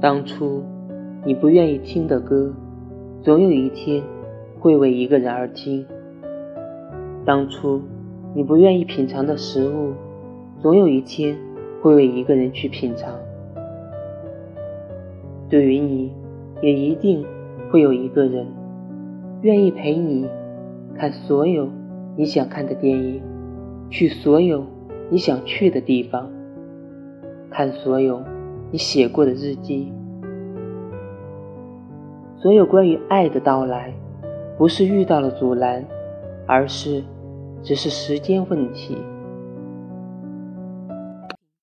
当初你不愿意听的歌，总有一天会为一个人而听；当初你不愿意品尝的食物，总有一天会为一个人去品尝。对于你，也一定会有一个人愿意陪你看所有你想看的电影，去所有你想去的地方，看所有。你写过的日记，所有关于爱的到来，不是遇到了阻拦，而是只是时间问题。